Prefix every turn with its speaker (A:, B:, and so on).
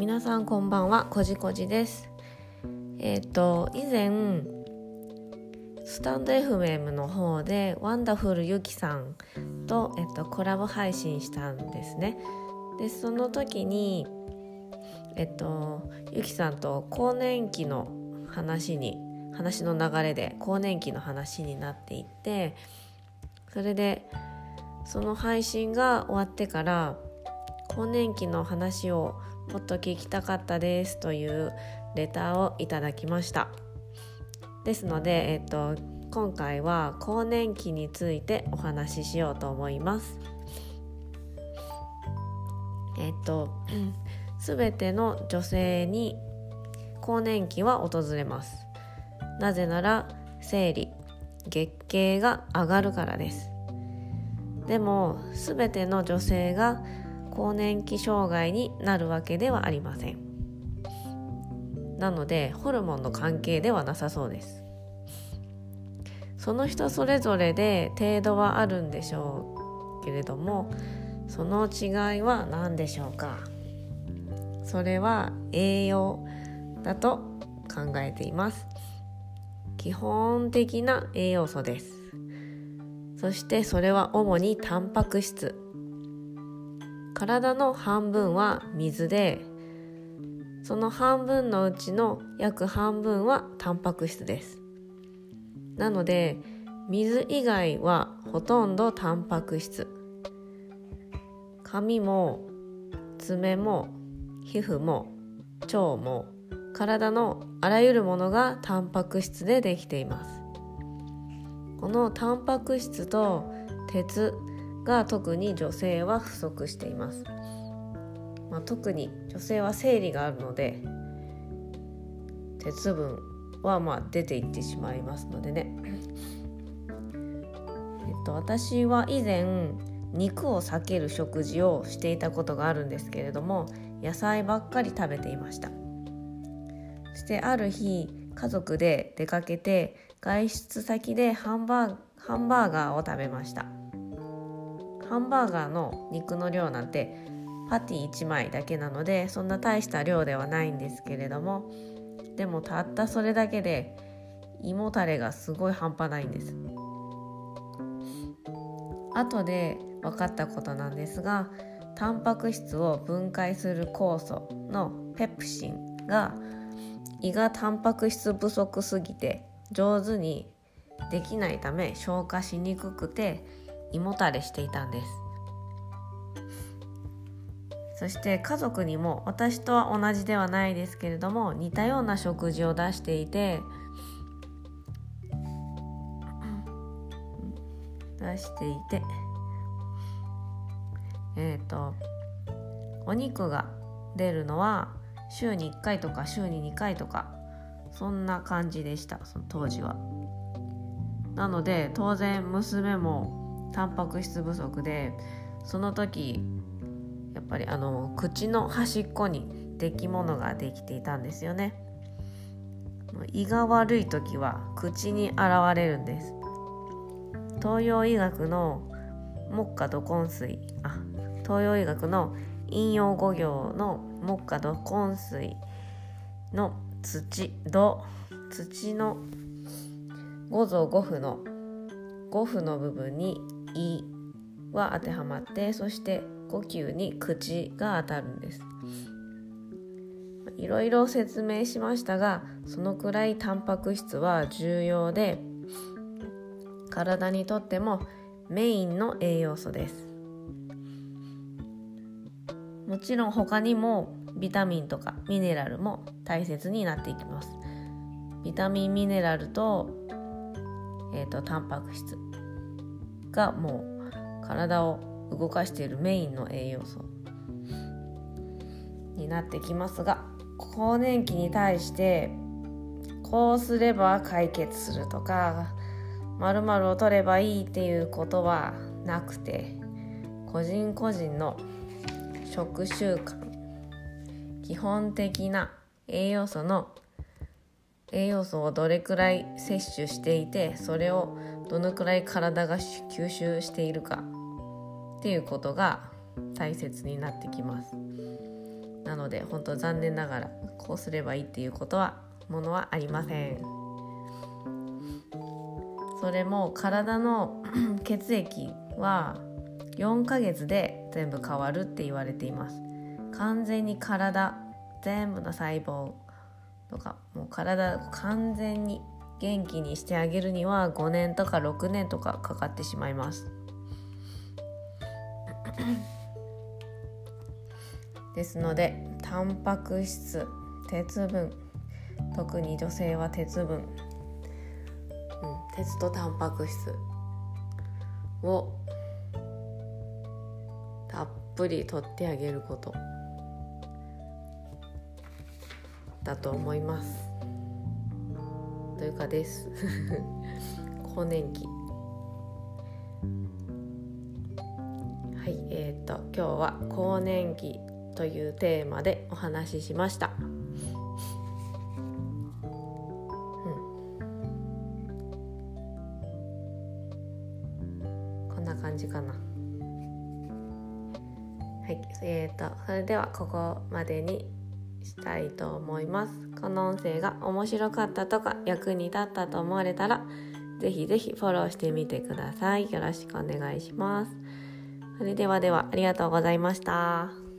A: 皆さんこんばんはこじこじです。えっ、と以前スタンド FM の方でワンダフルゆきさんと、えっと、コラボ配信したんですね。でその時にえっとゆきさんと更年期の話に話の流れで更年期の話になっていってそれでその配信が終わってから更年期の話をもっと聞きたかったですというレターをいただきました。ですので、えっと、今回は更年期についてお話ししようと思います。えっと 全ての女性に更年期は訪れます。なぜなら生理月経が上がるからです。でも全ての女性が更年期障害になるわけではありません。なのでホルモンの関係ではなさそうです。その人それぞれで程度はあるんでしょうけれどもその違いは何でしょうか？それは栄養だと考えています。基本的な栄養素です。そしてそれは主にタンパク質。体の半分は水でその半分のうちの約半分はタンパク質です。なので水以外はほとんどタンパク質。髪も爪も皮膚も腸も体のあらゆるものがタンパク質でできています。このタンパク質と鉄が特に女性は不足しています、まあ、特に女性は生理があるので鉄分はまあ出ていってしまいますのでね。えっと私は以前肉を避ける食事をしていたことがあるんですけれども野菜ばっかり食べていました。そしてある日家族で出かけて外出先でハンバーハンバーガーを食べました。ハンバーガーの肉の量なんてパティ1枚だけなのでそんな大した量ではないんですけれどもでもたったそれだけで胃もたれがすごい半端ないんです。後で分かったことなんですがタンパク質を分解する酵素のペプシンが胃がタンパク質不足すぎて上手にできないため消化しにくくて胃もたれしていたんです。そして家族にも私とは同じではないですけれども似たような食事を出していて出していてえっ、ー、とお肉が出るのは週に1回とか週に2回とかそんな感じでしたその当時は。なので当然娘もタンパク質不足でその時やっぱりあの口の端っこに出来物ができていたんですよね。胃が悪い時は口に現れるんです。東洋医学の木下土根水あ東洋医学の引用五行の木下土根水の土土土の五臓五腑の五腑の部分に胃は当てはまってそして呼吸に口が当たるんです。いろいろ説明しましたがそのくらいタンパク質は重要で体にとってもメインの栄養素です。もちろん他にもビタミンとかミネラルも大切になっていきます。ビタミンミネラルと,、えーとタンパク質。がもう体を動かしているメインの栄養素になってきますが更年期に対してこうすれば解決するとか〇〇を取ればいいっていうことはなくて個人個人の食習慣基本的な栄養素の栄養素をどれくらい摂取していてそれをどのくらい体が吸収しているか。っていうことが大切になってきます。なので本当残念ながらこうすればいいっていうことはものはありません。それも体の 血液は4ヶ月で全部変わるって言われています。完全に体全部の細胞とかもう体完全に元気にしてあげるには5年とか6年とかかかってしまいます。ですのでタンパク質鉄分特に女性は鉄分、うん、鉄とタンパク質をたっぷりとってあげることだと思います。というかです更年期はいえーと、と今日は更年期というテーマでお話ししました。こんな感じかな。はい、えーと、それではここまでにしたいと思います。この音声が面白かったとか役に立ったと思われたら、ぜひぜひフォローしてみてください。よろしくお願いします。それではではありがとうございました。